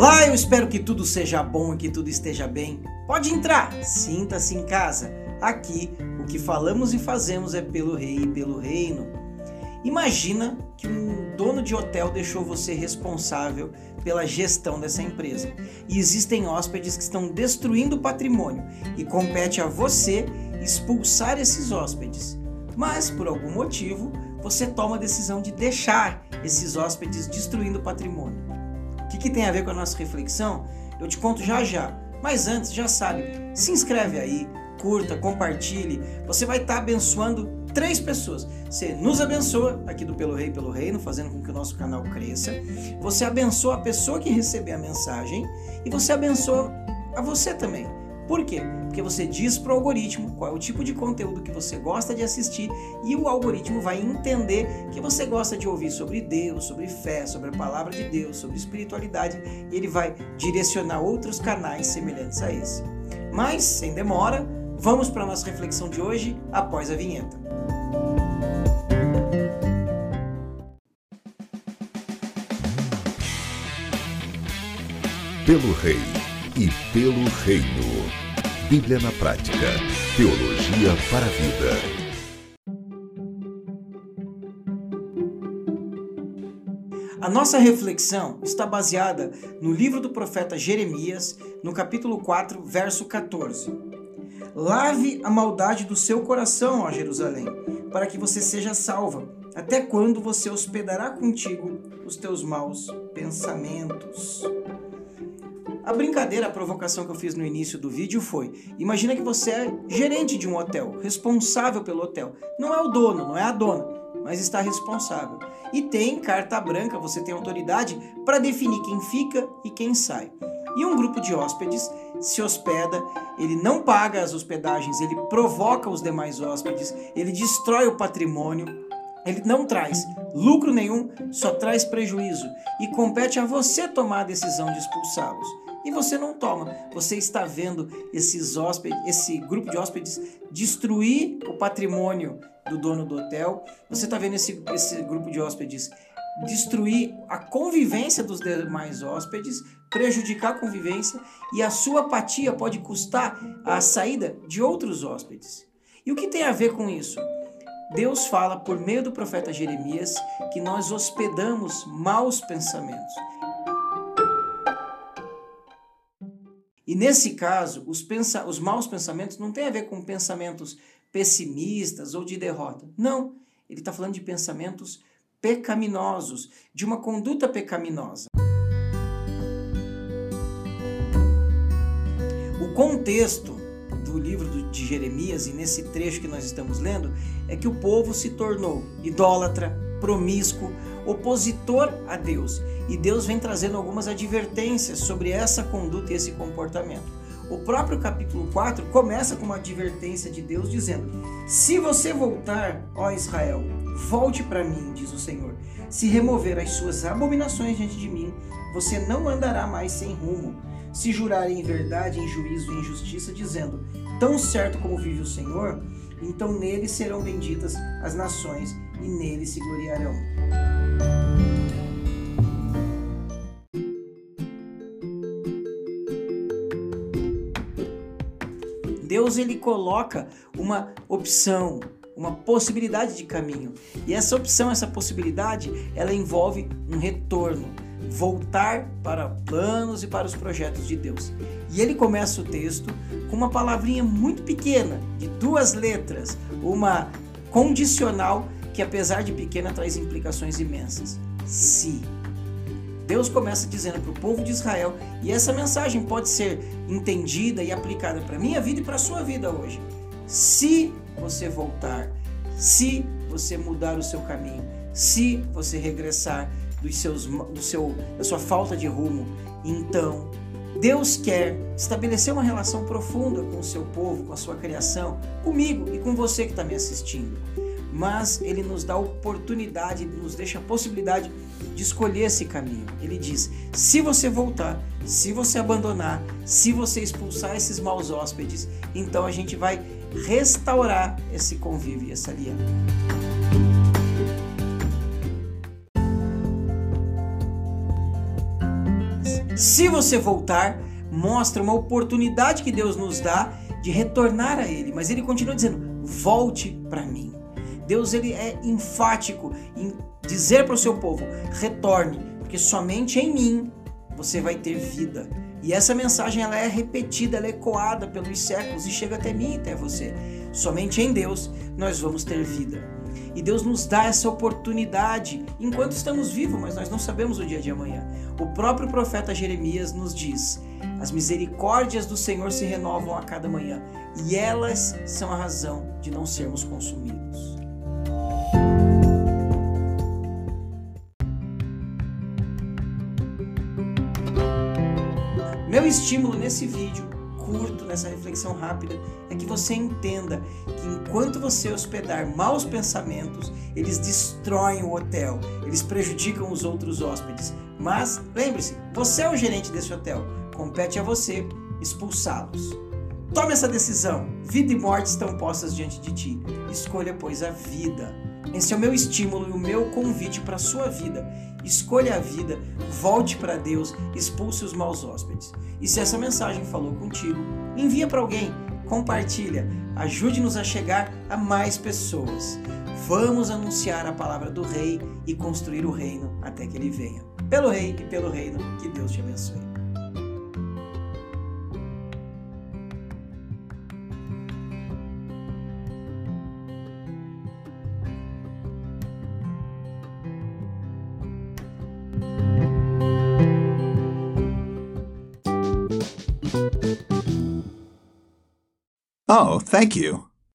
Olá, eu espero que tudo seja bom e que tudo esteja bem. Pode entrar, sinta-se em casa. Aqui, o que falamos e fazemos é pelo rei e pelo reino. Imagina que um dono de hotel deixou você responsável pela gestão dessa empresa. E existem hóspedes que estão destruindo o patrimônio e compete a você expulsar esses hóspedes. Mas, por algum motivo, você toma a decisão de deixar esses hóspedes destruindo o patrimônio. Que, que tem a ver com a nossa reflexão? Eu te conto já já. Mas antes, já sabe, se inscreve aí, curta, compartilhe. Você vai estar abençoando três pessoas. Você nos abençoa aqui do Pelo Rei pelo Reino, fazendo com que o nosso canal cresça. Você abençoa a pessoa que receber a mensagem e você abençoa a você também. Por quê? Porque você diz para o algoritmo qual é o tipo de conteúdo que você gosta de assistir e o algoritmo vai entender que você gosta de ouvir sobre Deus, sobre fé, sobre a palavra de Deus, sobre espiritualidade e ele vai direcionar outros canais semelhantes a esse. Mas, sem demora, vamos para a nossa reflexão de hoje após a vinheta. Pelo Rei e pelo Reino. Bíblia na Prática. Teologia para a Vida. A nossa reflexão está baseada no livro do profeta Jeremias, no capítulo 4, verso 14. Lave a maldade do seu coração, ó Jerusalém, para que você seja salva. Até quando você hospedará contigo os teus maus pensamentos? A brincadeira, a provocação que eu fiz no início do vídeo foi: imagina que você é gerente de um hotel, responsável pelo hotel. Não é o dono, não é a dona, mas está responsável. E tem carta branca, você tem autoridade para definir quem fica e quem sai. E um grupo de hóspedes se hospeda, ele não paga as hospedagens, ele provoca os demais hóspedes, ele destrói o patrimônio, ele não traz lucro nenhum, só traz prejuízo. E compete a você tomar a decisão de expulsá-los e você não toma. Você está vendo esses hóspedes, esse grupo de hóspedes destruir o patrimônio do dono do hotel. Você está vendo esse, esse grupo de hóspedes destruir a convivência dos demais hóspedes, prejudicar a convivência e a sua apatia pode custar a saída de outros hóspedes. E o que tem a ver com isso? Deus fala por meio do profeta Jeremias que nós hospedamos maus pensamentos. E nesse caso, os, pensa os maus pensamentos não tem a ver com pensamentos pessimistas ou de derrota. Não, ele está falando de pensamentos pecaminosos, de uma conduta pecaminosa. O contexto do livro de Jeremias e nesse trecho que nós estamos lendo é que o povo se tornou idólatra, promíscuo, opositor a Deus. E Deus vem trazendo algumas advertências sobre essa conduta e esse comportamento. O próprio capítulo 4 começa com uma advertência de Deus dizendo: Se você voltar, ó Israel, volte para mim, diz o Senhor. Se remover as suas abominações diante de mim, você não andará mais sem rumo. Se jurar em verdade, em juízo e em justiça, dizendo: Tão certo como vive o Senhor, então nele serão benditas as nações e nele se gloriarão. Deus ele coloca uma opção, uma possibilidade de caminho. E essa opção, essa possibilidade, ela envolve um retorno, voltar para planos e para os projetos de Deus. E ele começa o texto com uma palavrinha muito pequena, de duas letras, uma condicional que apesar de pequena traz implicações imensas. Se Deus começa dizendo para o povo de Israel, e essa mensagem pode ser entendida e aplicada para minha vida e para a sua vida hoje. Se você voltar, se você mudar o seu caminho, se você regressar dos seus, do seu, da sua falta de rumo, então Deus quer estabelecer uma relação profunda com o seu povo, com a sua criação, comigo e com você que está me assistindo mas ele nos dá oportunidade, nos deixa a possibilidade de escolher esse caminho. Ele diz: se você voltar, se você abandonar, se você expulsar esses maus hóspedes, então a gente vai restaurar esse convívio e essa aliança. Se você voltar, mostra uma oportunidade que Deus nos dá de retornar a Ele. Mas Ele continua dizendo: volte para mim. Deus ele é enfático em dizer para o seu povo: retorne, porque somente em mim você vai ter vida. E essa mensagem ela é repetida, ela é ecoada pelos séculos e chega até mim até você. Somente em Deus nós vamos ter vida. E Deus nos dá essa oportunidade enquanto estamos vivos, mas nós não sabemos o dia de amanhã. O próprio profeta Jeremias nos diz: As misericórdias do Senhor se renovam a cada manhã, e elas são a razão de não sermos consumidos. Meu estímulo nesse vídeo curto, nessa reflexão rápida, é que você entenda que enquanto você hospedar maus pensamentos, eles destroem o hotel, eles prejudicam os outros hóspedes. Mas lembre-se, você é o gerente desse hotel, compete a você expulsá-los. Tome essa decisão. Vida e morte estão postas diante de ti. Escolha, pois, a vida. Esse é o meu estímulo e o meu convite para a sua vida. Escolha a vida, volte para Deus, expulse os maus hóspedes. E se essa mensagem falou contigo, envia para alguém, compartilha, ajude-nos a chegar a mais pessoas. Vamos anunciar a palavra do Rei e construir o reino até que ele venha. Pelo Rei e pelo reino, que Deus te abençoe. Oh, thank you.